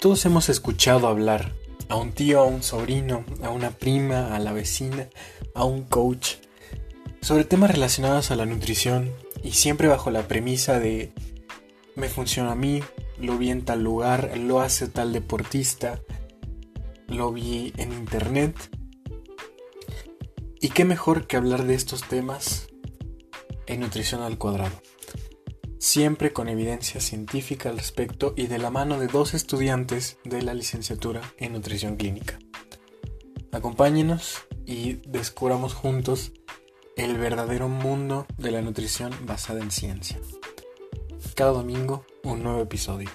Todos hemos escuchado hablar a un tío, a un sobrino, a una prima, a la vecina, a un coach, sobre temas relacionados a la nutrición y siempre bajo la premisa de me funciona a mí, lo vi en tal lugar, lo hace tal deportista, lo vi en internet. Y qué mejor que hablar de estos temas en nutrición al cuadrado siempre con evidencia científica al respecto y de la mano de dos estudiantes de la licenciatura en nutrición clínica. Acompáñenos y descubramos juntos el verdadero mundo de la nutrición basada en ciencia. Cada domingo un nuevo episodio.